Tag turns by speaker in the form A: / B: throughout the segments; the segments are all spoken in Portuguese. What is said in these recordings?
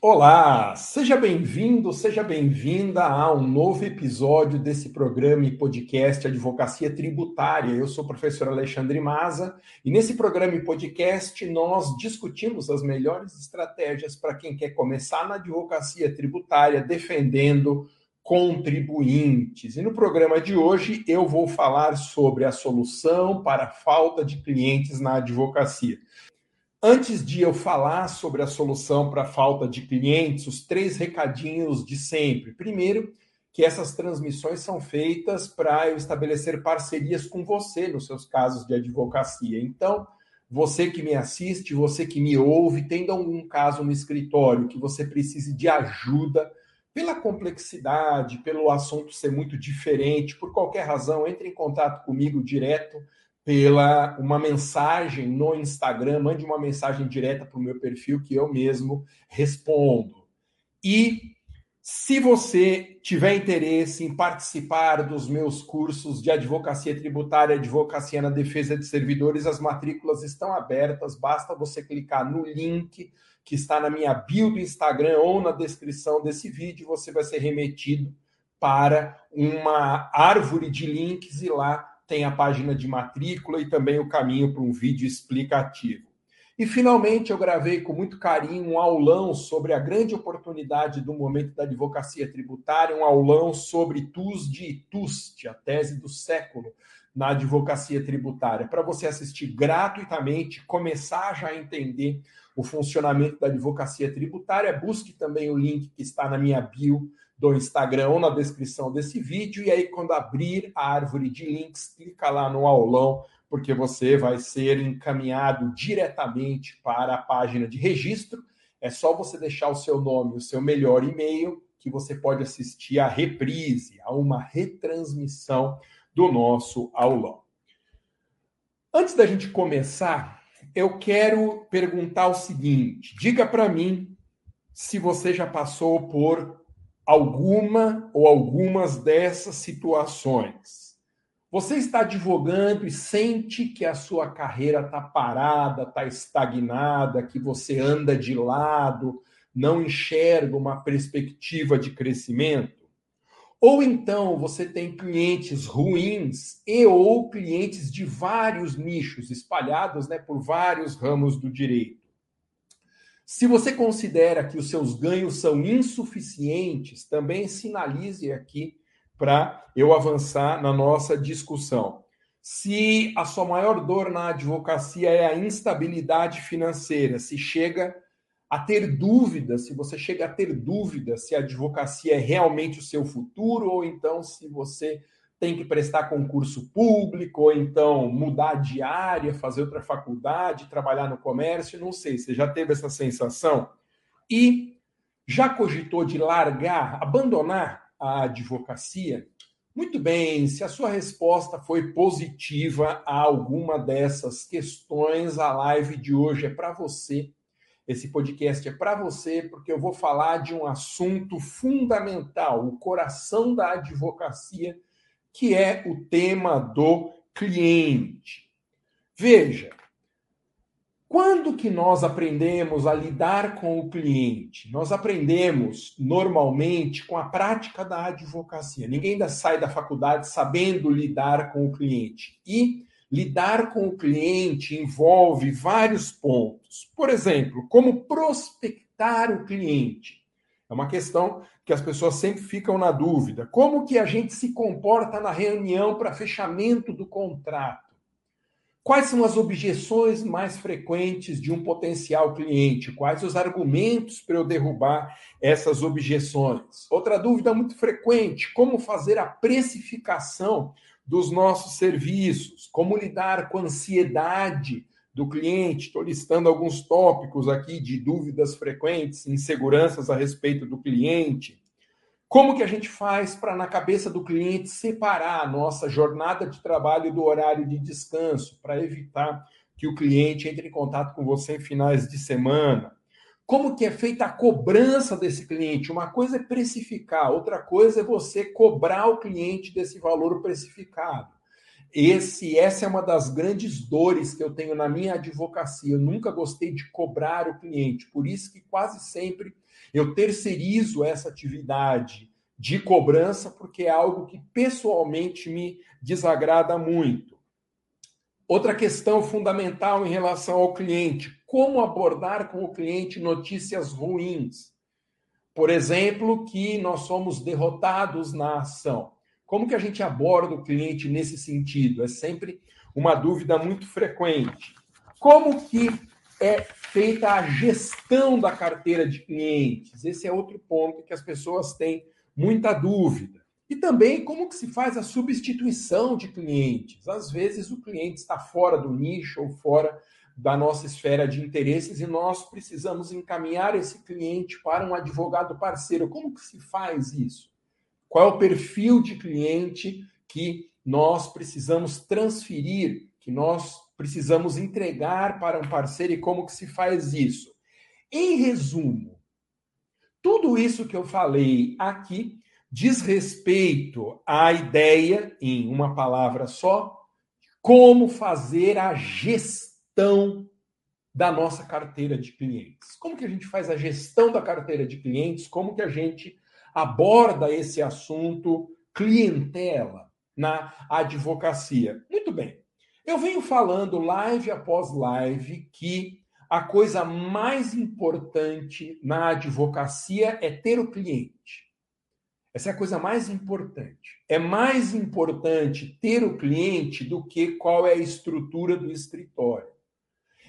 A: Olá, seja bem-vindo, seja bem-vinda a um novo episódio desse programa e podcast Advocacia Tributária. Eu sou o professor Alexandre Maza e nesse programa e podcast nós discutimos as melhores estratégias para quem quer começar na advocacia tributária defendendo contribuintes. E no programa de hoje eu vou falar sobre a solução para a falta de clientes na advocacia. Antes de eu falar sobre a solução para a falta de clientes, os três recadinhos de sempre. Primeiro, que essas transmissões são feitas para eu estabelecer parcerias com você nos seus casos de advocacia. Então, você que me assiste, você que me ouve, tendo algum caso no escritório que você precise de ajuda, pela complexidade, pelo assunto ser muito diferente, por qualquer razão, entre em contato comigo direto pela uma mensagem no Instagram, mande uma mensagem direta para o meu perfil que eu mesmo respondo. E se você tiver interesse em participar dos meus cursos de advocacia tributária, advocacia na defesa de servidores, as matrículas estão abertas, basta você clicar no link que está na minha bio do Instagram ou na descrição desse vídeo, você vai ser remetido para uma árvore de links e lá tem a página de matrícula e também o caminho para um vídeo explicativo. E finalmente eu gravei com muito carinho um aulão sobre a grande oportunidade do momento da advocacia tributária, um aulão sobre TUS de TUST, a tese do século na advocacia tributária, para você assistir gratuitamente, começar já a entender o funcionamento da advocacia tributária, busque também o link que está na minha bio do Instagram ou na descrição desse vídeo. E aí, quando abrir a árvore de links, clica lá no aulão, porque você vai ser encaminhado diretamente para a página de registro. É só você deixar o seu nome, o seu melhor e-mail, que você pode assistir a reprise, a uma retransmissão do nosso aulão. Antes da gente começar, eu quero perguntar o seguinte: diga para mim se você já passou por alguma ou algumas dessas situações. Você está advogando e sente que a sua carreira está parada, está estagnada, que você anda de lado, não enxerga uma perspectiva de crescimento? Ou então você tem clientes ruins e ou clientes de vários nichos espalhados né, por vários ramos do direito. Se você considera que os seus ganhos são insuficientes, também sinalize aqui para eu avançar na nossa discussão. Se a sua maior dor na advocacia é a instabilidade financeira, se chega a ter dúvida, se você chega a ter dúvida se a advocacia é realmente o seu futuro, ou então se você tem que prestar concurso público, ou então mudar de área, fazer outra faculdade, trabalhar no comércio, não sei, você já teve essa sensação? E já cogitou de largar, abandonar a advocacia? Muito bem, se a sua resposta foi positiva a alguma dessas questões, a live de hoje é para você. Esse podcast é para você, porque eu vou falar de um assunto fundamental, o coração da advocacia que é o tema do cliente. Veja, quando que nós aprendemos a lidar com o cliente? Nós aprendemos normalmente com a prática da advocacia. Ninguém ainda sai da faculdade sabendo lidar com o cliente. E lidar com o cliente envolve vários pontos. Por exemplo, como prospectar o cliente. É uma questão que as pessoas sempre ficam na dúvida. Como que a gente se comporta na reunião para fechamento do contrato? Quais são as objeções mais frequentes de um potencial cliente? Quais os argumentos para eu derrubar essas objeções? Outra dúvida muito frequente: como fazer a precificação dos nossos serviços? Como lidar com a ansiedade do cliente. Estou listando alguns tópicos aqui de dúvidas frequentes, inseguranças a respeito do cliente. Como que a gente faz para, na cabeça do cliente, separar a nossa jornada de trabalho do horário de descanso, para evitar que o cliente entre em contato com você em finais de semana? Como que é feita a cobrança desse cliente? Uma coisa é precificar, outra coisa é você cobrar o cliente desse valor precificado. Esse, essa é uma das grandes dores que eu tenho na minha advocacia. Eu nunca gostei de cobrar o cliente, por isso que quase sempre eu terceirizo essa atividade de cobrança, porque é algo que pessoalmente me desagrada muito. Outra questão fundamental em relação ao cliente: como abordar com o cliente notícias ruins? Por exemplo, que nós somos derrotados na ação. Como que a gente aborda o cliente nesse sentido? É sempre uma dúvida muito frequente. Como que é feita a gestão da carteira de clientes? Esse é outro ponto que as pessoas têm muita dúvida. E também como que se faz a substituição de clientes? Às vezes o cliente está fora do nicho ou fora da nossa esfera de interesses e nós precisamos encaminhar esse cliente para um advogado parceiro. Como que se faz isso? Qual é o perfil de cliente que nós precisamos transferir, que nós precisamos entregar para um parceiro e como que se faz isso? Em resumo, tudo isso que eu falei aqui diz respeito à ideia, em uma palavra só, como fazer a gestão da nossa carteira de clientes. Como que a gente faz a gestão da carteira de clientes? Como que a gente aborda esse assunto clientela na advocacia. Muito bem. Eu venho falando live após live que a coisa mais importante na advocacia é ter o cliente. Essa é a coisa mais importante. É mais importante ter o cliente do que qual é a estrutura do escritório.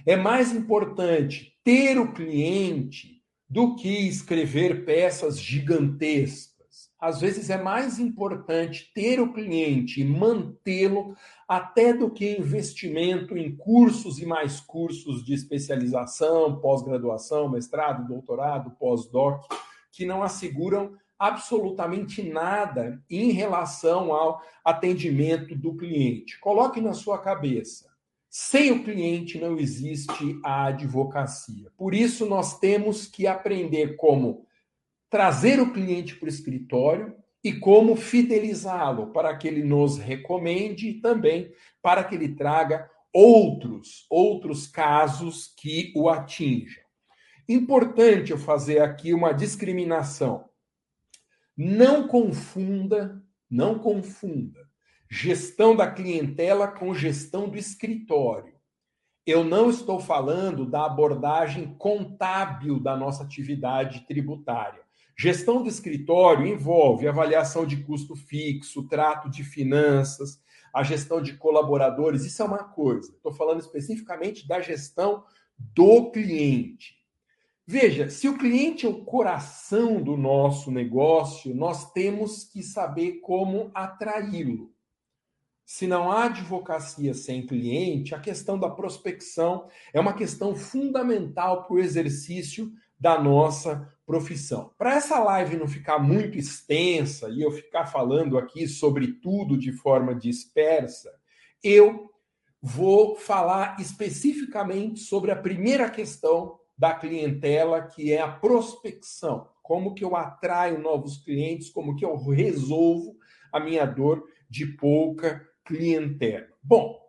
A: É mais importante ter o cliente do que escrever peças gigantescas. Às vezes é mais importante ter o cliente e mantê-lo até do que investimento em cursos e mais cursos de especialização, pós-graduação, mestrado, doutorado, pós-doc, que não asseguram absolutamente nada em relação ao atendimento do cliente. Coloque na sua cabeça. Sem o cliente não existe a advocacia. Por isso, nós temos que aprender como trazer o cliente para o escritório e como fidelizá-lo para que ele nos recomende e também para que ele traga outros, outros casos que o atinjam. Importante eu fazer aqui uma discriminação. Não confunda, não confunda gestão da clientela com gestão do escritório. Eu não estou falando da abordagem contábil da nossa atividade tributária. Gestão do escritório envolve avaliação de custo fixo, trato de finanças, a gestão de colaboradores, isso é uma coisa. Estou falando especificamente da gestão do cliente. Veja, se o cliente é o coração do nosso negócio, nós temos que saber como atraí-lo. Se não há advocacia sem cliente, a questão da prospecção é uma questão fundamental para o exercício da nossa profissão. Para essa live não ficar muito extensa e eu ficar falando aqui sobre tudo de forma dispersa, eu vou falar especificamente sobre a primeira questão da clientela, que é a prospecção. Como que eu atraio novos clientes, como que eu resolvo a minha dor de pouca clientela. Bom,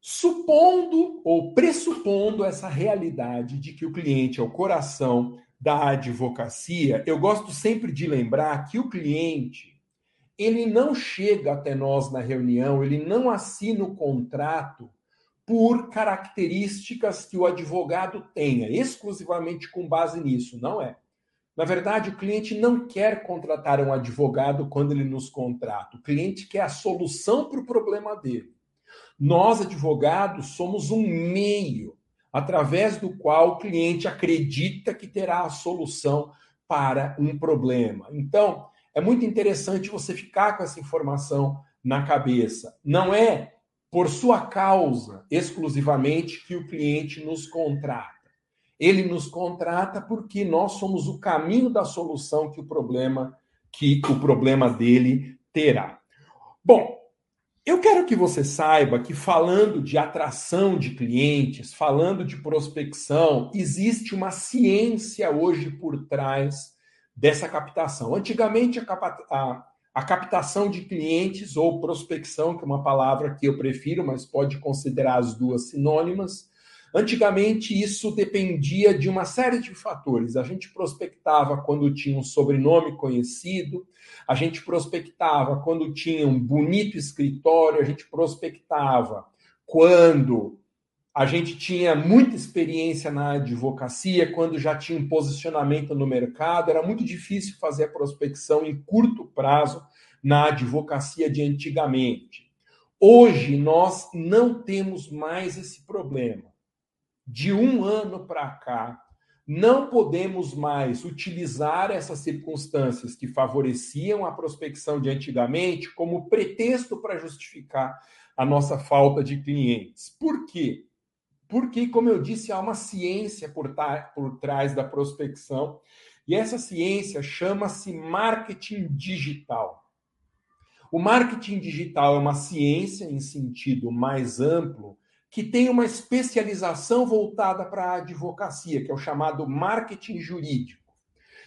A: supondo ou pressupondo essa realidade de que o cliente é o coração da advocacia, eu gosto sempre de lembrar que o cliente ele não chega até nós na reunião, ele não assina o contrato por características que o advogado tenha, exclusivamente com base nisso, não é. Na verdade, o cliente não quer contratar um advogado quando ele nos contrata. O cliente quer a solução para o problema dele. Nós, advogados, somos um meio através do qual o cliente acredita que terá a solução para um problema. Então, é muito interessante você ficar com essa informação na cabeça. Não é por sua causa exclusivamente que o cliente nos contrata. Ele nos contrata porque nós somos o caminho da solução que o problema que o problema dele terá. Bom, eu quero que você saiba que falando de atração de clientes, falando de prospecção, existe uma ciência hoje por trás dessa captação. Antigamente a, a, captação de clientes ou prospecção, que é uma palavra que eu prefiro, mas pode considerar as duas sinônimas. Antigamente, isso dependia de uma série de fatores. A gente prospectava quando tinha um sobrenome conhecido, a gente prospectava quando tinha um bonito escritório, a gente prospectava quando a gente tinha muita experiência na advocacia, quando já tinha um posicionamento no mercado, era muito difícil fazer a prospecção em curto prazo na advocacia de antigamente. Hoje nós não temos mais esse problema. De um ano para cá, não podemos mais utilizar essas circunstâncias que favoreciam a prospecção de antigamente como pretexto para justificar a nossa falta de clientes. Por quê? Porque, como eu disse, há uma ciência por, por trás da prospecção, e essa ciência chama-se marketing digital. O marketing digital é uma ciência em sentido mais amplo que tem uma especialização voltada para a advocacia, que é o chamado marketing jurídico.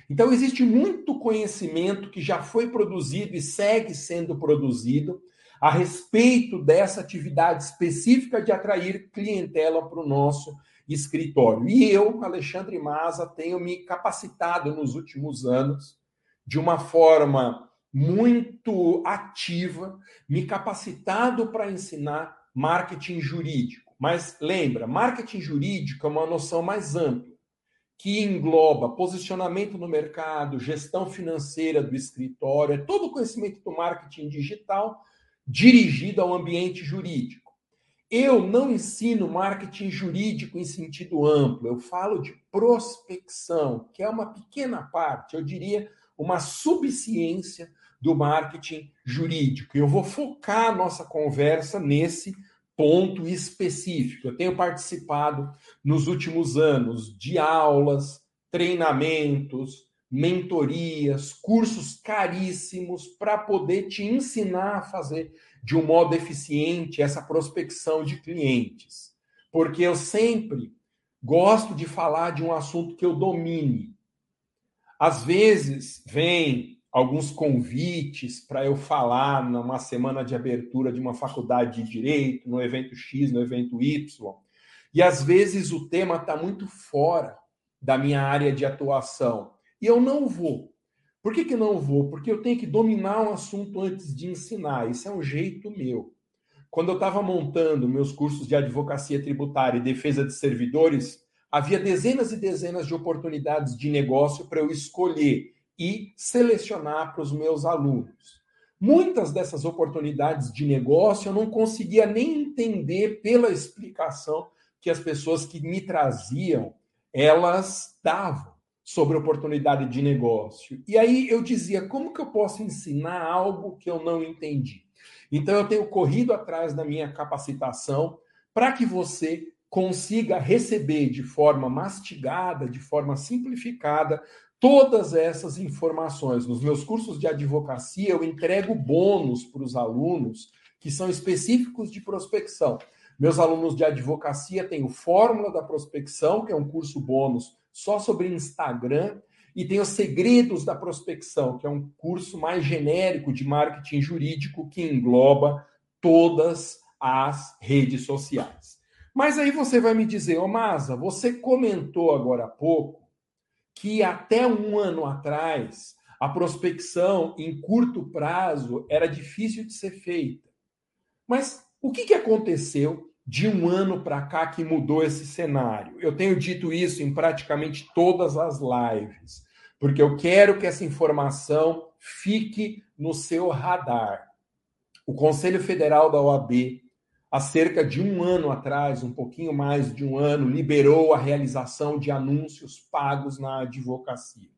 A: Então, existe muito conhecimento que já foi produzido e segue sendo produzido a respeito dessa atividade específica de atrair clientela para o nosso escritório. E eu, Alexandre Maza, tenho me capacitado nos últimos anos de uma forma muito ativa, me capacitado para ensinar marketing jurídico. Mas lembra, marketing jurídico é uma noção mais ampla, que engloba posicionamento no mercado, gestão financeira do escritório, é todo o conhecimento do marketing digital dirigido ao ambiente jurídico. Eu não ensino marketing jurídico em sentido amplo, eu falo de prospecção, que é uma pequena parte, eu diria uma subciência do marketing jurídico. Eu vou focar nossa conversa nesse ponto específico. Eu tenho participado nos últimos anos de aulas, treinamentos, mentorias, cursos caríssimos para poder te ensinar a fazer de um modo eficiente essa prospecção de clientes. Porque eu sempre gosto de falar de um assunto que eu domine. Às vezes vem alguns convites para eu falar numa semana de abertura de uma faculdade de direito, no evento X, no evento Y. E às vezes o tema está muito fora da minha área de atuação. E eu não vou. Por que, que não vou? Porque eu tenho que dominar um assunto antes de ensinar. Isso é um jeito meu. Quando eu estava montando meus cursos de advocacia tributária e defesa de servidores, havia dezenas e dezenas de oportunidades de negócio para eu escolher e selecionar para os meus alunos. Muitas dessas oportunidades de negócio eu não conseguia nem entender pela explicação que as pessoas que me traziam elas davam sobre oportunidade de negócio. E aí eu dizia, como que eu posso ensinar algo que eu não entendi? Então eu tenho corrido atrás da minha capacitação para que você consiga receber de forma mastigada, de forma simplificada, todas essas informações. Nos meus cursos de advocacia, eu entrego bônus para os alunos que são específicos de prospecção. Meus alunos de advocacia têm o Fórmula da Prospecção, que é um curso bônus só sobre Instagram, e tem os Segredos da Prospecção, que é um curso mais genérico de marketing jurídico que engloba todas as redes sociais. Mas aí você vai me dizer, ô Masa, você comentou agora há pouco que até um ano atrás a prospecção em curto prazo era difícil de ser feita. Mas o que, que aconteceu de um ano para cá que mudou esse cenário. Eu tenho dito isso em praticamente todas as lives, porque eu quero que essa informação fique no seu radar. O Conselho Federal da OAB, há cerca de um ano atrás, um pouquinho mais de um ano, liberou a realização de anúncios pagos na advocacia.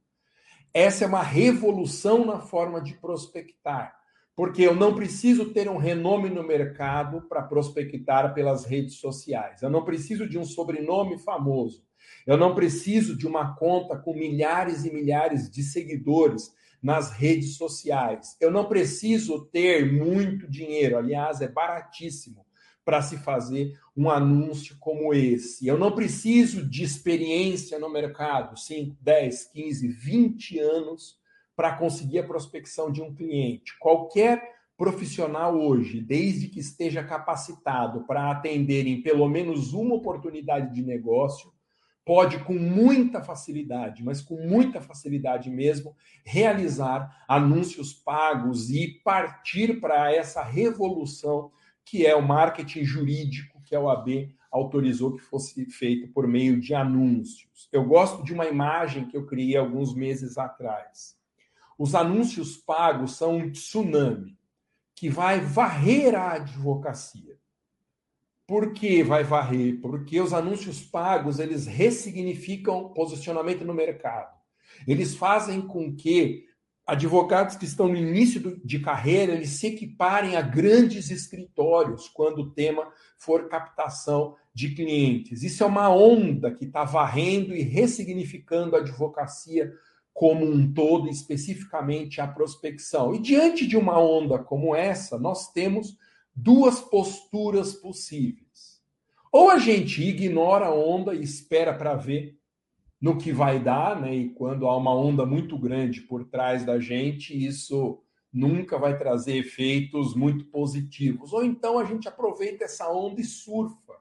A: Essa é uma revolução na forma de prospectar porque eu não preciso ter um renome no mercado para prospectar pelas redes sociais. Eu não preciso de um sobrenome famoso. Eu não preciso de uma conta com milhares e milhares de seguidores nas redes sociais. Eu não preciso ter muito dinheiro, aliás, é baratíssimo para se fazer um anúncio como esse. Eu não preciso de experiência no mercado, 5, 10, 15, 20 anos para conseguir a prospecção de um cliente. Qualquer profissional hoje, desde que esteja capacitado para atender em pelo menos uma oportunidade de negócio, pode com muita facilidade, mas com muita facilidade mesmo, realizar anúncios pagos e partir para essa revolução que é o marketing jurídico que a OAB autorizou que fosse feito por meio de anúncios. Eu gosto de uma imagem que eu criei alguns meses atrás. Os anúncios pagos são um tsunami que vai varrer a advocacia. Por que vai varrer? Porque os anúncios pagos, eles ressignificam posicionamento no mercado. Eles fazem com que advogados que estão no início de carreira, eles se equiparem a grandes escritórios quando o tema for captação de clientes. Isso é uma onda que está varrendo e ressignificando a advocacia como um todo, especificamente a prospecção. E diante de uma onda como essa, nós temos duas posturas possíveis. Ou a gente ignora a onda e espera para ver no que vai dar, né? E quando há uma onda muito grande por trás da gente, isso nunca vai trazer efeitos muito positivos. Ou então a gente aproveita essa onda e surfa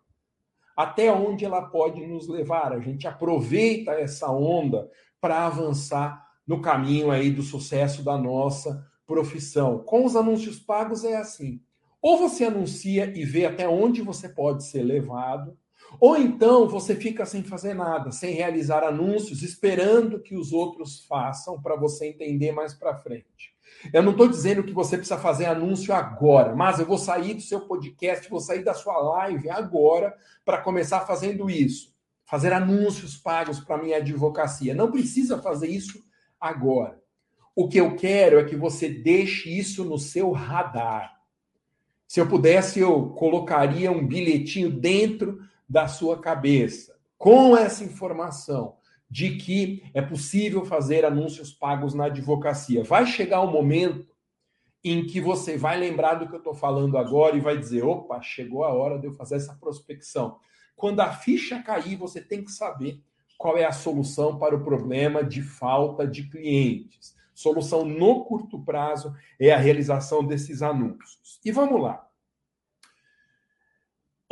A: até onde ela pode nos levar. A gente aproveita essa onda para avançar no caminho aí do sucesso da nossa profissão. Com os anúncios pagos é assim. Ou você anuncia e vê até onde você pode ser levado, ou então você fica sem fazer nada, sem realizar anúncios, esperando que os outros façam para você entender mais para frente. Eu não estou dizendo que você precisa fazer anúncio agora, mas eu vou sair do seu podcast, vou sair da sua live agora para começar fazendo isso. Fazer anúncios pagos para minha advocacia. Não precisa fazer isso agora. O que eu quero é que você deixe isso no seu radar. Se eu pudesse, eu colocaria um bilhetinho dentro da sua cabeça, com essa informação de que é possível fazer anúncios pagos na advocacia. Vai chegar um momento em que você vai lembrar do que eu estou falando agora e vai dizer: opa, chegou a hora de eu fazer essa prospecção. Quando a ficha cair, você tem que saber qual é a solução para o problema de falta de clientes. Solução no curto prazo é a realização desses anúncios. E vamos lá.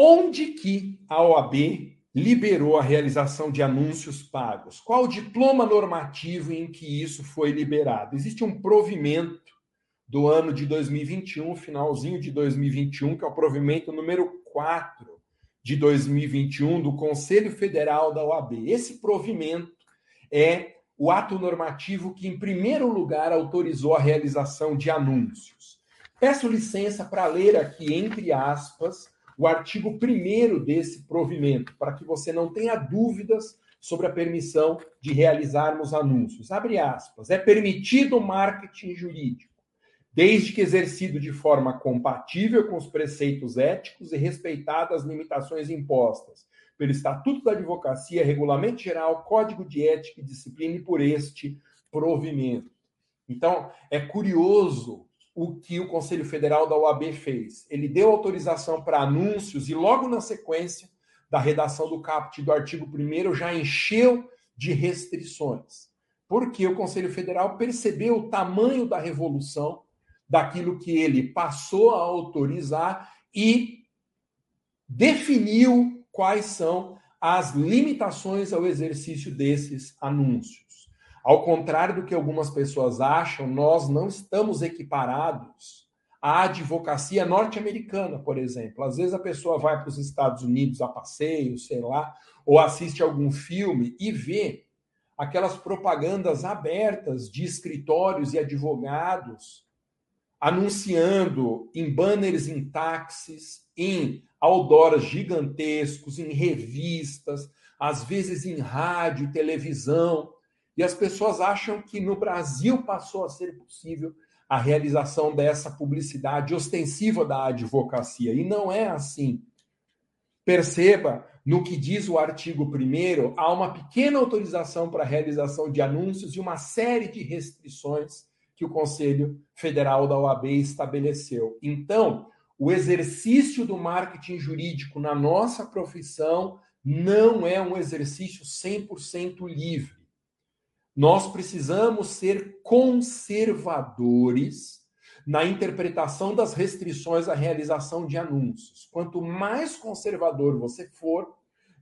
A: Onde que a OAB liberou a realização de anúncios pagos? Qual o diploma normativo em que isso foi liberado? Existe um provimento do ano de 2021, finalzinho de 2021, que é o provimento número 4 de 2021 do Conselho Federal da OAB. Esse provimento é o ato normativo que, em primeiro lugar, autorizou a realização de anúncios. Peço licença para ler aqui, entre aspas, o artigo 1 desse provimento, para que você não tenha dúvidas sobre a permissão de realizarmos anúncios. Abre aspas. É permitido o marketing jurídico, desde que exercido de forma compatível com os preceitos éticos e respeitadas as limitações impostas pelo Estatuto da Advocacia, Regulamento Geral, Código de Ética e Disciplina e por este provimento. Então, é curioso o que o Conselho Federal da OAB fez. Ele deu autorização para anúncios e, logo na sequência da redação do caput do artigo 1, já encheu de restrições. Porque o Conselho Federal percebeu o tamanho da revolução daquilo que ele passou a autorizar e definiu quais são as limitações ao exercício desses anúncios. Ao contrário do que algumas pessoas acham, nós não estamos equiparados à advocacia norte-americana, por exemplo. Às vezes a pessoa vai para os Estados Unidos a passeio, sei lá, ou assiste algum filme e vê aquelas propagandas abertas de escritórios e advogados anunciando em banners em táxis, em outdoors gigantescos, em revistas, às vezes em rádio televisão, e as pessoas acham que no Brasil passou a ser possível a realização dessa publicidade ostensiva da advocacia. E não é assim. Perceba, no que diz o artigo 1, há uma pequena autorização para a realização de anúncios e uma série de restrições que o Conselho Federal da OAB estabeleceu. Então, o exercício do marketing jurídico na nossa profissão não é um exercício 100% livre nós precisamos ser conservadores na interpretação das restrições à realização de anúncios. Quanto mais conservador você for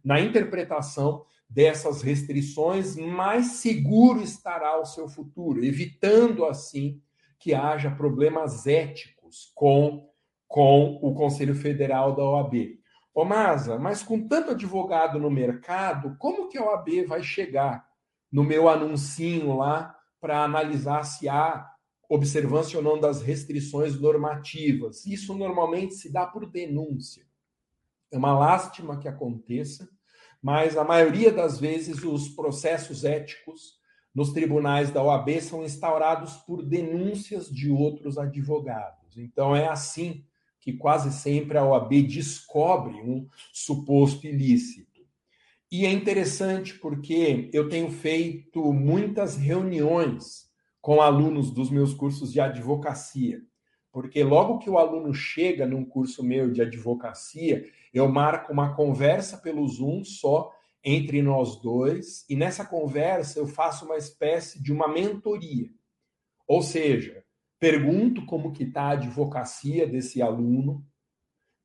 A: na interpretação dessas restrições, mais seguro estará o seu futuro, evitando assim que haja problemas éticos com, com o Conselho Federal da OAB. Ô Masa, mas com tanto advogado no mercado, como que a OAB vai chegar no meu anuncinho lá para analisar se há observância ou não das restrições normativas. Isso normalmente se dá por denúncia. É uma lástima que aconteça, mas a maioria das vezes os processos éticos nos tribunais da OAB são instaurados por denúncias de outros advogados. Então é assim que quase sempre a OAB descobre um suposto ilícito. E é interessante porque eu tenho feito muitas reuniões com alunos dos meus cursos de advocacia. Porque logo que o aluno chega num curso meu de advocacia, eu marco uma conversa pelo Zoom só entre nós dois, e nessa conversa eu faço uma espécie de uma mentoria. Ou seja, pergunto como que está a advocacia desse aluno,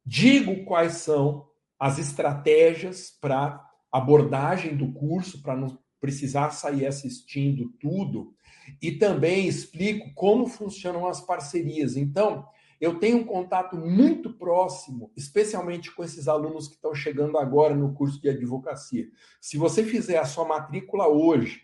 A: digo quais são as estratégias para abordagem do curso para não precisar sair assistindo tudo e também explico como funcionam as parcerias. Então, eu tenho um contato muito próximo, especialmente com esses alunos que estão chegando agora no curso de advocacia. Se você fizer a sua matrícula hoje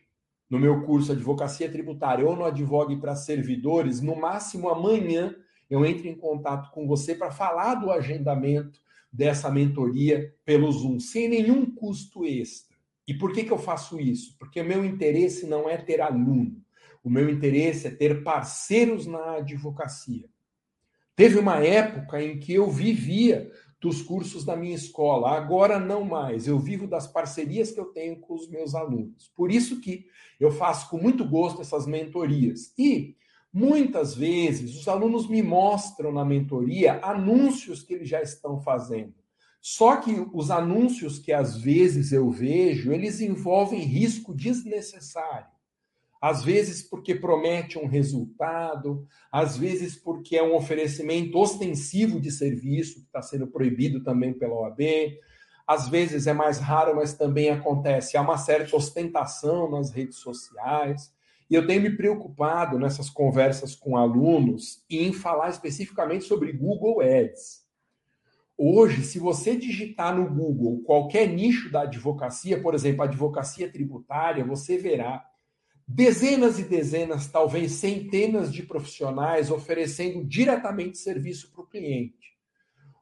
A: no meu curso Advocacia Tributária ou no Advogue para Servidores, no máximo amanhã eu entro em contato com você para falar do agendamento dessa mentoria pelo Zoom, sem nenhum custo extra. E por que, que eu faço isso? Porque o meu interesse não é ter aluno, o meu interesse é ter parceiros na advocacia. Teve uma época em que eu vivia dos cursos da minha escola, agora não mais. Eu vivo das parcerias que eu tenho com os meus alunos. Por isso que eu faço com muito gosto essas mentorias. E Muitas vezes os alunos me mostram na mentoria anúncios que eles já estão fazendo. Só que os anúncios que às vezes eu vejo, eles envolvem risco desnecessário. Às vezes porque promete um resultado, às vezes porque é um oferecimento ostensivo de serviço, que está sendo proibido também pela OAB. Às vezes é mais raro, mas também acontece. Há uma certa ostentação nas redes sociais. E eu tenho me preocupado nessas conversas com alunos em falar especificamente sobre Google Ads. Hoje, se você digitar no Google qualquer nicho da advocacia, por exemplo, advocacia tributária, você verá dezenas e dezenas, talvez centenas de profissionais oferecendo diretamente serviço para o cliente,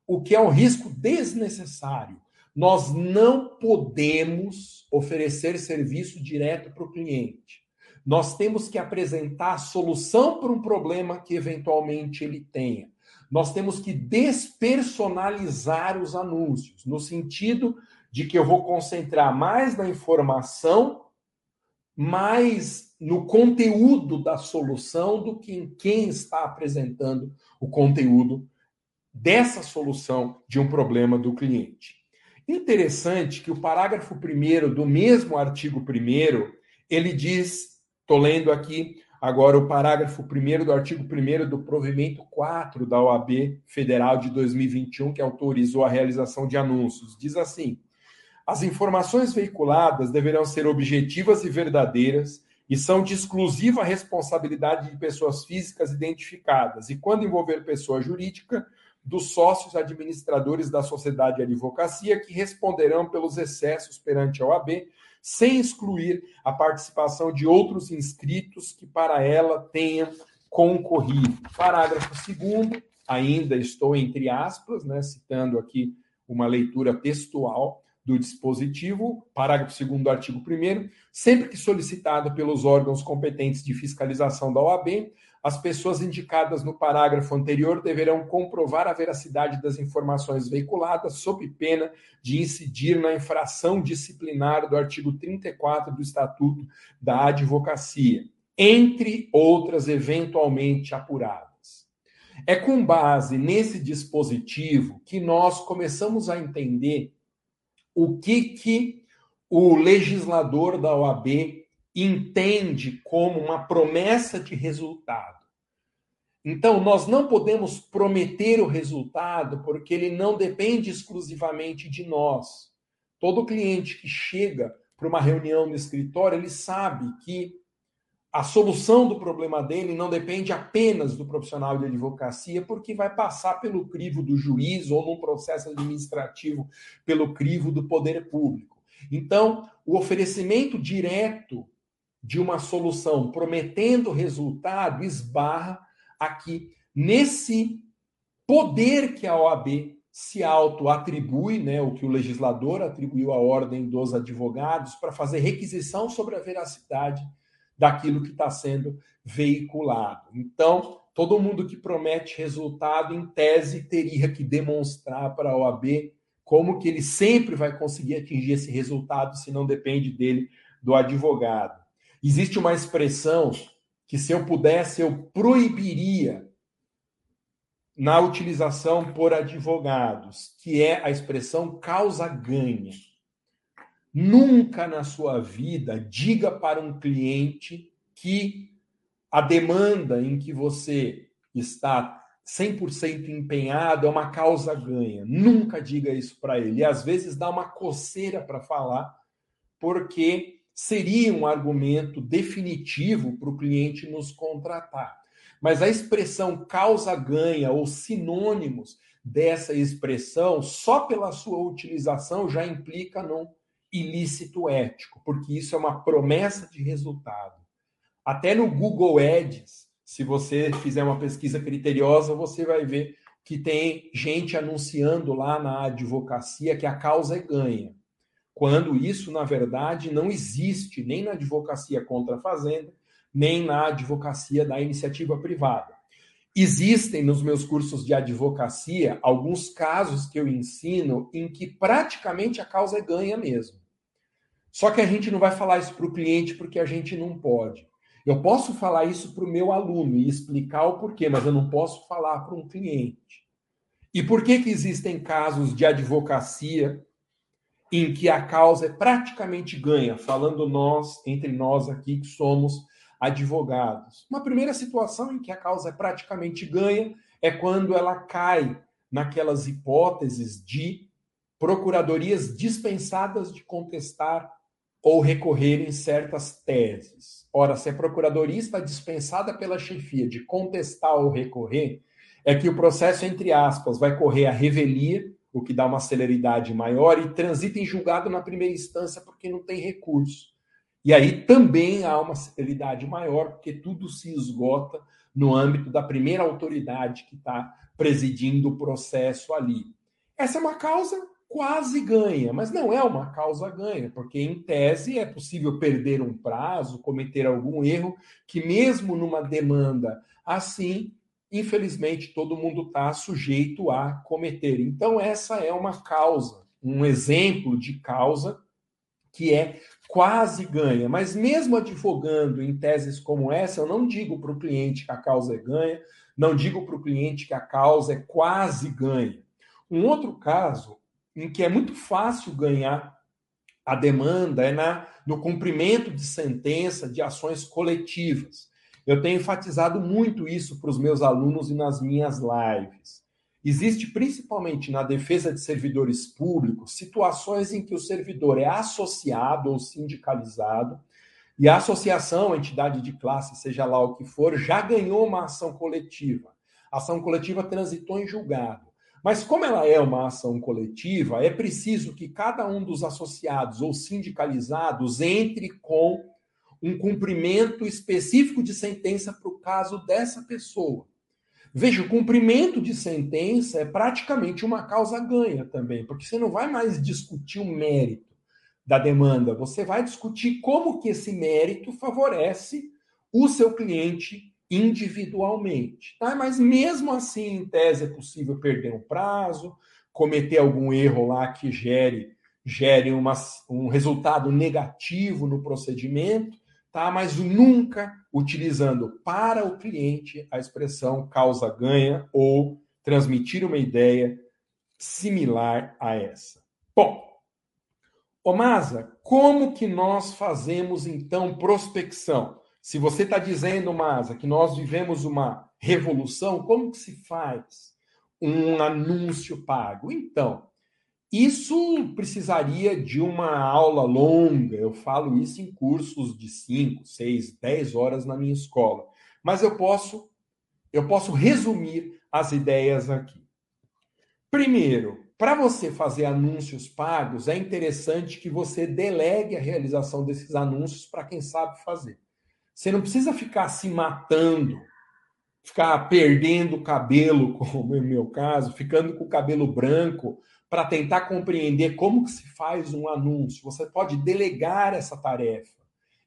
A: o que é um risco desnecessário. Nós não podemos oferecer serviço direto para o cliente. Nós temos que apresentar a solução para um problema que eventualmente ele tenha. Nós temos que despersonalizar os anúncios, no sentido de que eu vou concentrar mais na informação, mais no conteúdo da solução do que em quem está apresentando o conteúdo dessa solução de um problema do cliente. Interessante que o parágrafo 1 do mesmo artigo 1 ele diz Estou lendo aqui agora o parágrafo 1 do artigo 1 do provimento 4 da OAB Federal de 2021, que autorizou a realização de anúncios. Diz assim: as informações veiculadas deverão ser objetivas e verdadeiras e são de exclusiva responsabilidade de pessoas físicas identificadas, e quando envolver pessoa jurídica, dos sócios administradores da sociedade de advocacia, que responderão pelos excessos perante a OAB sem excluir a participação de outros inscritos que para ela tenham concorrido. Parágrafo 2 ainda estou entre aspas, né, citando aqui uma leitura textual do dispositivo, parágrafo 2 do artigo 1 sempre que solicitado pelos órgãos competentes de fiscalização da OAB, as pessoas indicadas no parágrafo anterior deverão comprovar a veracidade das informações veiculadas, sob pena de incidir na infração disciplinar do artigo 34 do Estatuto da Advocacia, entre outras eventualmente apuradas. É com base nesse dispositivo que nós começamos a entender o que, que o legislador da OAB entende como uma promessa de resultado. Então, nós não podemos prometer o resultado porque ele não depende exclusivamente de nós. Todo cliente que chega para uma reunião no escritório, ele sabe que a solução do problema dele não depende apenas do profissional de advocacia, porque vai passar pelo crivo do juiz ou num processo administrativo pelo crivo do poder público. Então, o oferecimento direto de uma solução prometendo resultado esbarra aqui nesse poder que a OAB se auto-atribui, né, o que o legislador atribuiu à ordem dos advogados, para fazer requisição sobre a veracidade daquilo que está sendo veiculado. Então, todo mundo que promete resultado, em tese, teria que demonstrar para a OAB como que ele sempre vai conseguir atingir esse resultado se não depende dele, do advogado. Existe uma expressão que, se eu pudesse, eu proibiria na utilização por advogados, que é a expressão causa-ganha. Nunca na sua vida diga para um cliente que a demanda em que você está 100% empenhado é uma causa-ganha. Nunca diga isso para ele. E às vezes dá uma coceira para falar, porque seria um argumento definitivo para o cliente nos contratar. Mas a expressão causa-ganha ou sinônimos dessa expressão, só pela sua utilização, já implica num ilícito ético, porque isso é uma promessa de resultado. Até no Google Ads, se você fizer uma pesquisa criteriosa, você vai ver que tem gente anunciando lá na advocacia que a causa é ganha. Quando isso, na verdade, não existe nem na advocacia contra a fazenda, nem na advocacia da iniciativa privada. Existem nos meus cursos de advocacia alguns casos que eu ensino em que praticamente a causa é ganha mesmo. Só que a gente não vai falar isso para o cliente porque a gente não pode. Eu posso falar isso para o meu aluno e explicar o porquê, mas eu não posso falar para um cliente. E por que, que existem casos de advocacia em que a causa é praticamente ganha, falando nós, entre nós aqui que somos advogados. Uma primeira situação em que a causa é praticamente ganha é quando ela cai naquelas hipóteses de procuradorias dispensadas de contestar ou recorrer em certas teses. Ora, se a procuradoria está dispensada pela chefia de contestar ou recorrer, é que o processo, entre aspas, vai correr a revelia, o que dá uma celeridade maior, e transita em julgado na primeira instância porque não tem recurso. E aí também há uma celeridade maior, porque tudo se esgota no âmbito da primeira autoridade que está presidindo o processo ali. Essa é uma causa quase ganha, mas não é uma causa ganha, porque em tese é possível perder um prazo, cometer algum erro, que mesmo numa demanda assim, infelizmente todo mundo está sujeito a cometer. Então, essa é uma causa, um exemplo de causa que é quase ganha. Mas mesmo advogando em teses como essa, eu não digo para o cliente que a causa é ganha, não digo para o cliente que a causa é quase ganha. Um outro caso em que é muito fácil ganhar a demanda é na, no cumprimento de sentença de ações coletivas. Eu tenho enfatizado muito isso para os meus alunos e nas minhas lives. Existe principalmente na defesa de servidores públicos situações em que o servidor é associado ou sindicalizado e a associação, a entidade de classe, seja lá o que for, já ganhou uma ação coletiva. A ação coletiva transitou em julgado. Mas como ela é uma ação coletiva, é preciso que cada um dos associados ou sindicalizados entre com um cumprimento específico de sentença para o caso dessa pessoa. Veja, o cumprimento de sentença é praticamente uma causa ganha também, porque você não vai mais discutir o mérito da demanda, você vai discutir como que esse mérito favorece o seu cliente individualmente. Tá? Mas mesmo assim, em tese, é possível perder um prazo, cometer algum erro lá que gere, gere uma, um resultado negativo no procedimento tá? mas nunca utilizando para o cliente a expressão causa-ganha ou transmitir uma ideia similar a essa. Bom, Ô Masa, como que nós fazemos então prospecção? Se você está dizendo, Masa, que nós vivemos uma revolução, como que se faz um anúncio pago? Então, isso precisaria de uma aula longa. Eu falo isso em cursos de 5, 6, 10 horas na minha escola. Mas eu posso eu posso resumir as ideias aqui. Primeiro, para você fazer anúncios pagos, é interessante que você delegue a realização desses anúncios para quem sabe fazer. Você não precisa ficar se matando, ficar perdendo o cabelo, como é o meu caso, ficando com o cabelo branco para tentar compreender como que se faz um anúncio. Você pode delegar essa tarefa.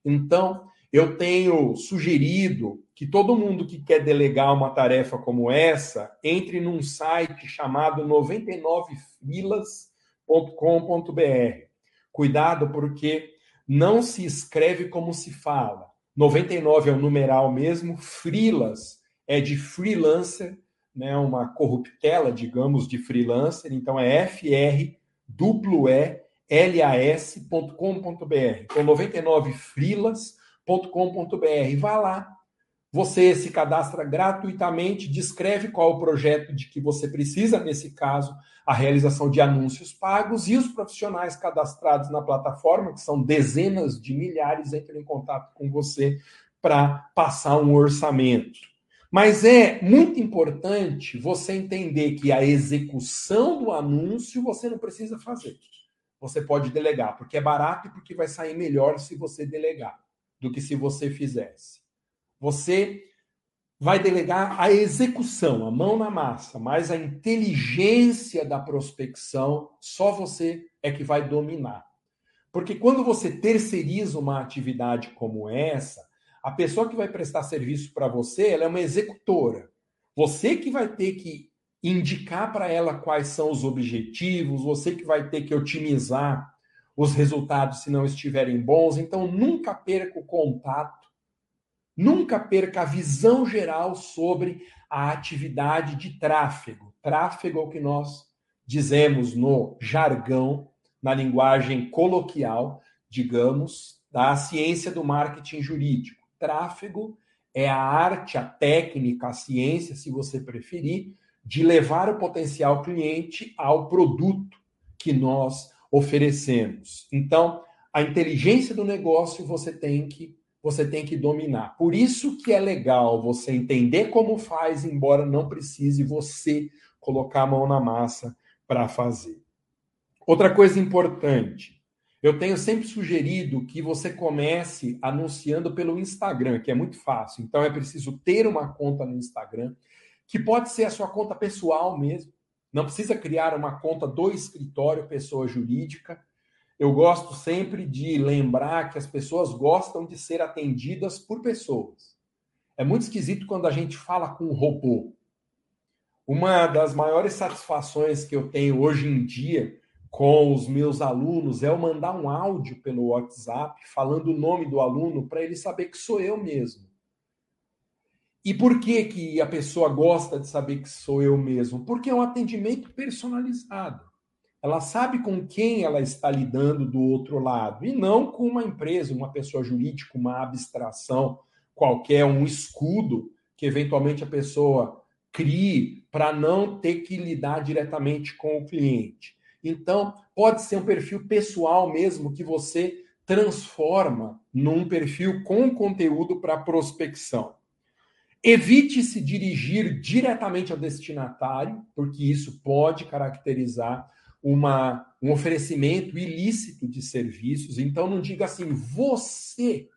A: Então, eu tenho sugerido que todo mundo que quer delegar uma tarefa como essa entre num site chamado 99filas.com.br. Cuidado, porque não se escreve como se fala. 99 é o numeral mesmo, frilas é de freelancer, né, uma corruptela, digamos, de freelancer, então é F R duplo E L A S.com.br. Então 99frilas.com.br. Vá lá, você se cadastra gratuitamente, descreve qual o projeto de que você precisa, nesse caso, a realização de anúncios pagos, e os profissionais cadastrados na plataforma, que são dezenas de milhares, entram em contato com você para passar um orçamento. Mas é muito importante você entender que a execução do anúncio você não precisa fazer. Você pode delegar, porque é barato e porque vai sair melhor se você delegar do que se você fizesse. Você vai delegar a execução, a mão na massa, mas a inteligência da prospecção só você é que vai dominar. Porque quando você terceiriza uma atividade como essa, a pessoa que vai prestar serviço para você, ela é uma executora. Você que vai ter que indicar para ela quais são os objetivos, você que vai ter que otimizar os resultados se não estiverem bons. Então, nunca perca o contato Nunca perca a visão geral sobre a atividade de tráfego. Tráfego é o que nós dizemos no jargão, na linguagem coloquial, digamos, da ciência do marketing jurídico. Tráfego é a arte, a técnica, a ciência, se você preferir, de levar o potencial cliente ao produto que nós oferecemos. Então, a inteligência do negócio você tem que você tem que dominar. Por isso que é legal você entender como faz, embora não precise você colocar a mão na massa para fazer. Outra coisa importante, eu tenho sempre sugerido que você comece anunciando pelo Instagram, que é muito fácil. Então é preciso ter uma conta no Instagram, que pode ser a sua conta pessoal mesmo. Não precisa criar uma conta do escritório, pessoa jurídica eu gosto sempre de lembrar que as pessoas gostam de ser atendidas por pessoas. É muito esquisito quando a gente fala com um robô. Uma das maiores satisfações que eu tenho hoje em dia com os meus alunos é eu mandar um áudio pelo WhatsApp falando o nome do aluno para ele saber que sou eu mesmo. E por que, que a pessoa gosta de saber que sou eu mesmo? Porque é um atendimento personalizado. Ela sabe com quem ela está lidando do outro lado e não com uma empresa, uma pessoa jurídica, uma abstração qualquer, um escudo que eventualmente a pessoa crie para não ter que lidar diretamente com o cliente. Então, pode ser um perfil pessoal mesmo que você transforma num perfil com conteúdo para prospecção. Evite se dirigir diretamente ao destinatário, porque isso pode caracterizar uma, um oferecimento ilícito de serviços. Então, não diga assim, você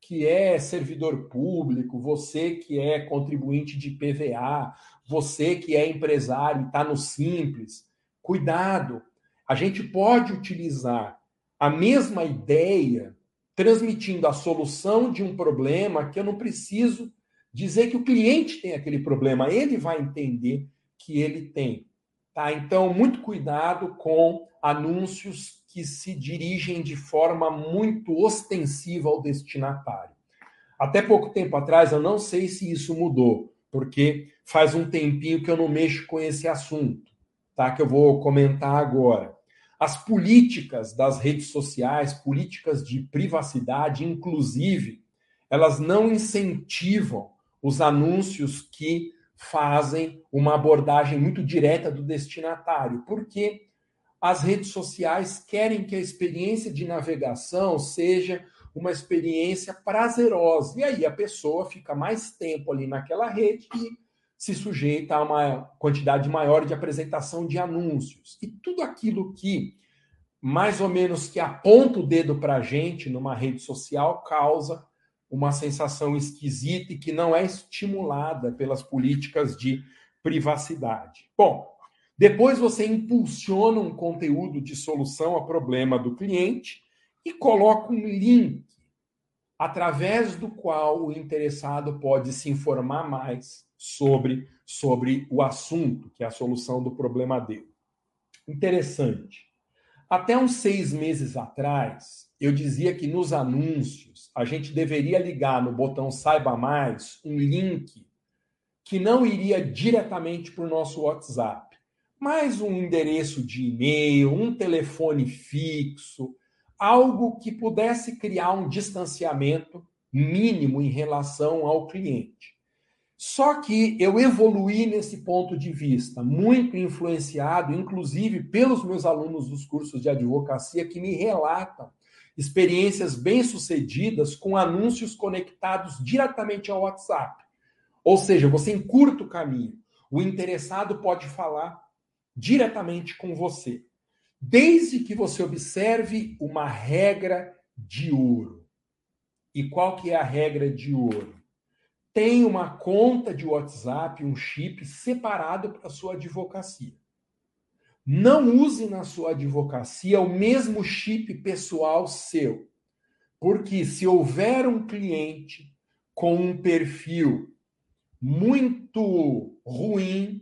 A: que é servidor público, você que é contribuinte de PVA, você que é empresário e está no Simples. Cuidado, a gente pode utilizar a mesma ideia transmitindo a solução de um problema que eu não preciso dizer que o cliente tem aquele problema, ele vai entender que ele tem. Tá? Então, muito cuidado com anúncios que se dirigem de forma muito ostensiva ao destinatário. Até pouco tempo atrás, eu não sei se isso mudou, porque faz um tempinho que eu não mexo com esse assunto, tá? Que eu vou comentar agora. as políticas das redes sociais, políticas de privacidade, inclusive, elas não incentivam os anúncios que fazem uma abordagem muito direta do destinatário, porque as redes sociais querem que a experiência de navegação seja uma experiência prazerosa. E aí a pessoa fica mais tempo ali naquela rede e se sujeita a uma quantidade maior de apresentação de anúncios. E tudo aquilo que mais ou menos que aponta o dedo para a gente numa rede social causa uma sensação esquisita e que não é estimulada pelas políticas de privacidade. Bom, depois você impulsiona um conteúdo de solução a problema do cliente e coloca um link através do qual o interessado pode se informar mais sobre, sobre o assunto, que é a solução do problema dele. Interessante. Até uns seis meses atrás, eu dizia que nos anúncios a gente deveria ligar no botão Saiba Mais um link que não iria diretamente para o nosso WhatsApp, mas um endereço de e-mail, um telefone fixo, algo que pudesse criar um distanciamento mínimo em relação ao cliente. Só que eu evoluí nesse ponto de vista, muito influenciado, inclusive, pelos meus alunos dos cursos de advocacia que me relatam experiências bem-sucedidas com anúncios conectados diretamente ao WhatsApp. Ou seja, você encurta o caminho. O interessado pode falar diretamente com você, desde que você observe uma regra de ouro. E qual que é a regra de ouro? Tem uma conta de WhatsApp, um chip separado para sua advocacia. Não use na sua advocacia o mesmo chip pessoal seu. Porque se houver um cliente com um perfil muito ruim,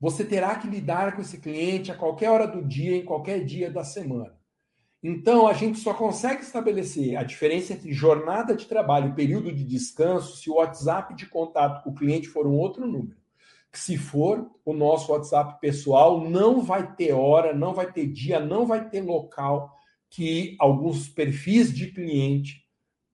A: você terá que lidar com esse cliente a qualquer hora do dia, em qualquer dia da semana. Então, a gente só consegue estabelecer a diferença entre jornada de trabalho e período de descanso se o WhatsApp de contato com o cliente for um outro número. Se for o nosso WhatsApp pessoal, não vai ter hora, não vai ter dia, não vai ter local que alguns perfis de cliente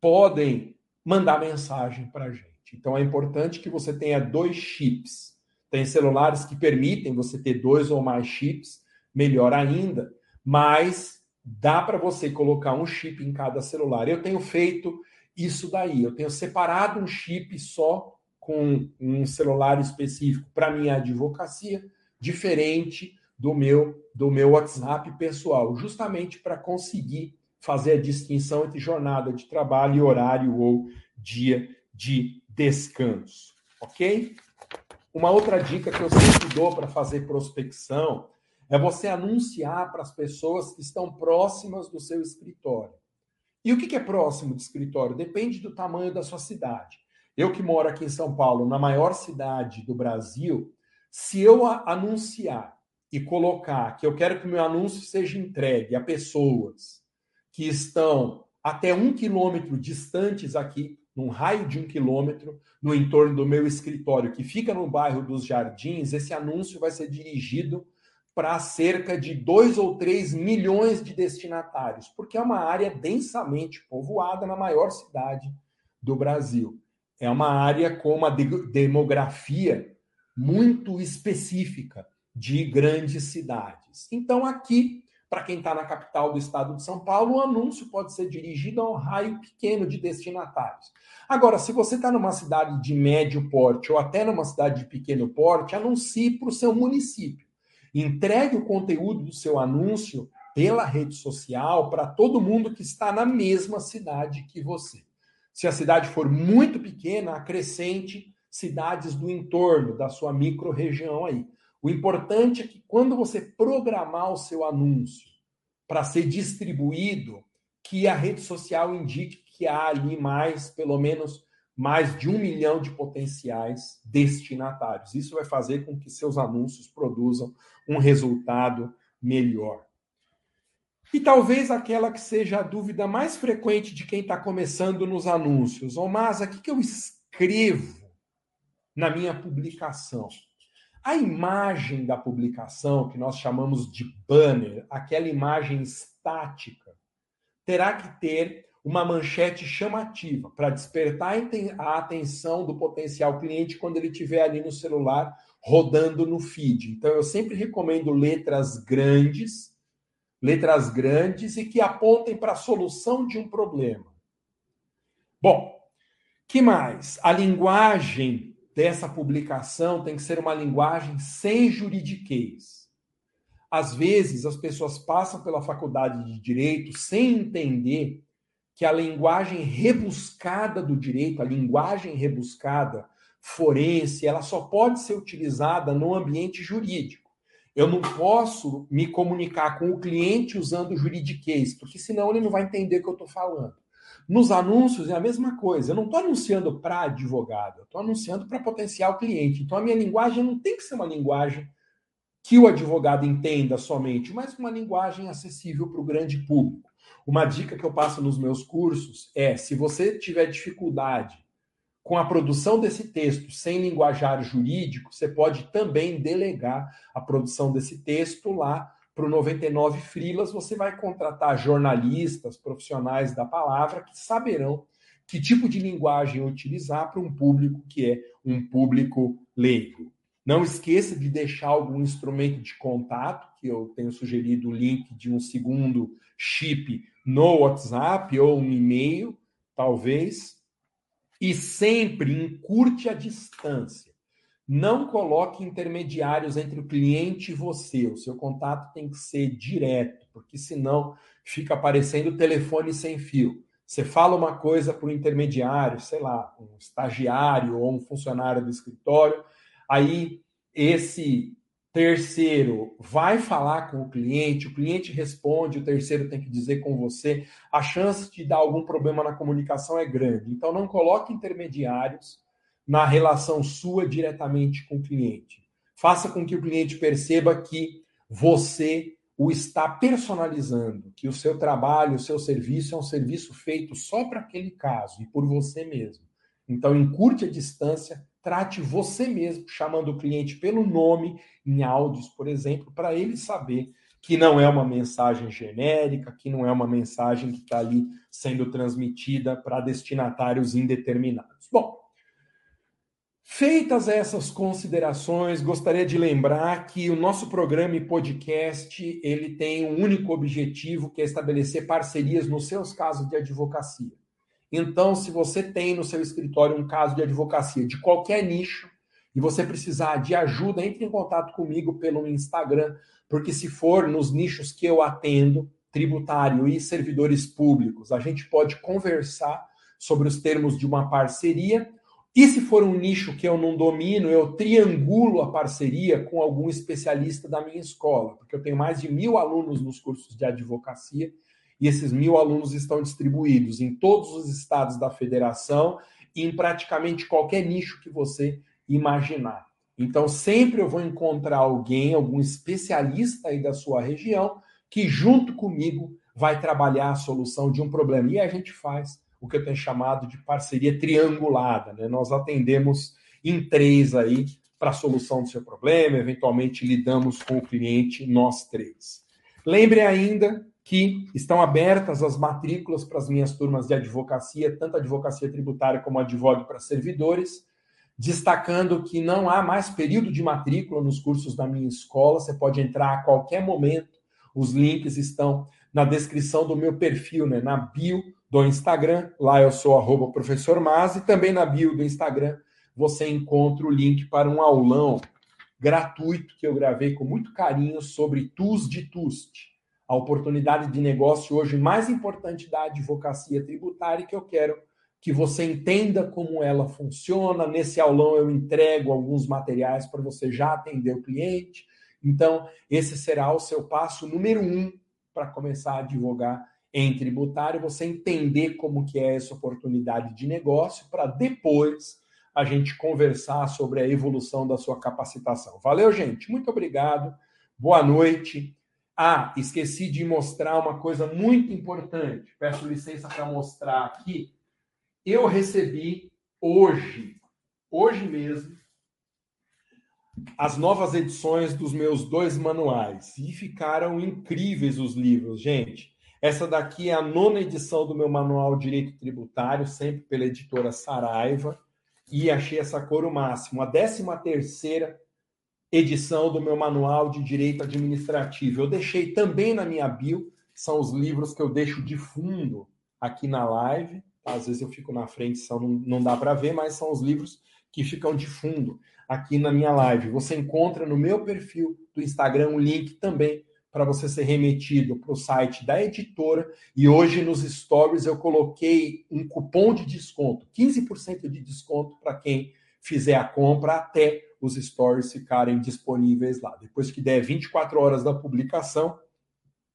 A: podem mandar mensagem para a gente. Então, é importante que você tenha dois chips. Tem celulares que permitem você ter dois ou mais chips, melhor ainda, mas dá para você colocar um chip em cada celular. Eu tenho feito isso daí. Eu tenho separado um chip só com um celular específico para minha advocacia, diferente do meu do meu WhatsApp pessoal, justamente para conseguir fazer a distinção entre jornada de trabalho e horário ou dia de descanso, ok? Uma outra dica que eu sempre dou para fazer prospecção é você anunciar para as pessoas que estão próximas do seu escritório. E o que é próximo de escritório? Depende do tamanho da sua cidade. Eu que moro aqui em São Paulo, na maior cidade do Brasil, se eu anunciar e colocar que eu quero que o meu anúncio seja entregue a pessoas que estão até um quilômetro distantes aqui, num raio de um quilômetro, no entorno do meu escritório, que fica no bairro dos Jardins, esse anúncio vai ser dirigido para cerca de 2 ou 3 milhões de destinatários, porque é uma área densamente povoada na maior cidade do Brasil. É uma área com uma demografia muito específica de grandes cidades. Então, aqui, para quem está na capital do estado de São Paulo, o anúncio pode ser dirigido a um raio pequeno de destinatários. Agora, se você está numa cidade de médio porte ou até numa cidade de pequeno porte, anuncie para o seu município. Entregue o conteúdo do seu anúncio pela rede social para todo mundo que está na mesma cidade que você. Se a cidade for muito pequena, acrescente cidades do entorno da sua micro-região aí. O importante é que quando você programar o seu anúncio para ser distribuído, que a rede social indique que há ali mais, pelo menos mais de um milhão de potenciais destinatários. Isso vai fazer com que seus anúncios produzam um resultado melhor. E talvez aquela que seja a dúvida mais frequente de quem está começando nos anúncios. Ô, Masa, o que, que eu escrevo na minha publicação? A imagem da publicação, que nós chamamos de banner, aquela imagem estática, terá que ter uma manchete chamativa para despertar a atenção do potencial cliente quando ele estiver ali no celular rodando no feed. Então eu sempre recomendo letras grandes, letras grandes e que apontem para a solução de um problema. Bom, que mais? A linguagem dessa publicação tem que ser uma linguagem sem juridiquês. Às vezes, as pessoas passam pela faculdade de direito sem entender que a linguagem rebuscada do direito, a linguagem rebuscada forense, ela só pode ser utilizada no ambiente jurídico. Eu não posso me comunicar com o cliente usando juridiquês, porque senão ele não vai entender o que eu estou falando. Nos anúncios é a mesma coisa. Eu não estou anunciando para advogado, eu estou anunciando para potencial cliente. Então a minha linguagem não tem que ser uma linguagem que o advogado entenda somente, mas uma linguagem acessível para o grande público. Uma dica que eu passo nos meus cursos é: se você tiver dificuldade com a produção desse texto sem linguajar jurídico, você pode também delegar a produção desse texto lá para o 99 Frilas, você vai contratar jornalistas, profissionais da palavra, que saberão que tipo de linguagem utilizar para um público que é um público leigo. Não esqueça de deixar algum instrumento de contato, que eu tenho sugerido o link de um segundo chip no WhatsApp ou um e-mail, talvez. E sempre encurte a distância. Não coloque intermediários entre o cliente e você. O seu contato tem que ser direto, porque senão fica aparecendo telefone sem fio. Você fala uma coisa para o intermediário, sei lá, um estagiário ou um funcionário do escritório, aí esse terceiro vai falar com o cliente, o cliente responde, o terceiro tem que dizer com você, a chance de dar algum problema na comunicação é grande. Então não coloque intermediários na relação sua diretamente com o cliente. Faça com que o cliente perceba que você o está personalizando, que o seu trabalho, o seu serviço é um serviço feito só para aquele caso e por você mesmo. Então, encurte a distância, trate você mesmo, chamando o cliente pelo nome em áudios, por exemplo, para ele saber que não é uma mensagem genérica, que não é uma mensagem que está ali sendo transmitida para destinatários indeterminados. Bom, Feitas essas considerações, gostaria de lembrar que o nosso programa e podcast ele tem um único objetivo, que é estabelecer parcerias nos seus casos de advocacia. Então, se você tem no seu escritório um caso de advocacia de qualquer nicho e você precisar de ajuda, entre em contato comigo pelo Instagram, porque se for nos nichos que eu atendo, tributário e servidores públicos, a gente pode conversar sobre os termos de uma parceria. E se for um nicho que eu não domino, eu triangulo a parceria com algum especialista da minha escola, porque eu tenho mais de mil alunos nos cursos de advocacia e esses mil alunos estão distribuídos em todos os estados da federação e em praticamente qualquer nicho que você imaginar. Então, sempre eu vou encontrar alguém, algum especialista aí da sua região, que junto comigo vai trabalhar a solução de um problema. E a gente faz o que eu tenho chamado de parceria triangulada. Né? Nós atendemos em três aí para a solução do seu problema, eventualmente lidamos com o cliente, nós três. Lembre ainda que estão abertas as matrículas para as minhas turmas de advocacia, tanto advocacia tributária como advogado para servidores, destacando que não há mais período de matrícula nos cursos da minha escola, você pode entrar a qualquer momento, os links estão na descrição do meu perfil, né, na bio do Instagram. Lá eu sou arroba professor Mas, e também na bio do Instagram você encontra o link para um aulão gratuito que eu gravei com muito carinho sobre TUS de TUST, a oportunidade de negócio hoje mais importante da advocacia tributária que eu quero que você entenda como ela funciona. Nesse aulão eu entrego alguns materiais para você já atender o cliente. Então, esse será o seu passo número um para começar a advogar em tributário, você entender como que é essa oportunidade de negócio para depois a gente conversar sobre a evolução da sua capacitação. Valeu, gente. Muito obrigado. Boa noite. Ah, esqueci de mostrar uma coisa muito importante. Peço licença para mostrar aqui. Eu recebi hoje, hoje mesmo, as novas edições dos meus dois manuais e ficaram incríveis os livros, gente. Essa daqui é a nona edição do meu manual Direito Tributário, sempre pela editora Saraiva, e achei essa cor o máximo. A décima terceira edição do meu manual de Direito Administrativo. Eu deixei também na minha bio, são os livros que eu deixo de fundo aqui na live. Às vezes eu fico na frente, só não, não dá para ver, mas são os livros que ficam de fundo aqui na minha live. Você encontra no meu perfil do Instagram um link também para você ser remetido para o site da editora. E hoje nos stories eu coloquei um cupom de desconto, 15% de desconto para quem fizer a compra até os stories ficarem disponíveis lá. Depois que der 24 horas da publicação,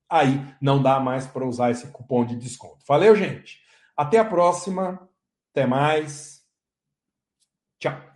A: aí não dá mais para usar esse cupom de desconto. Valeu, gente. Até a próxima. Até mais. Tchau.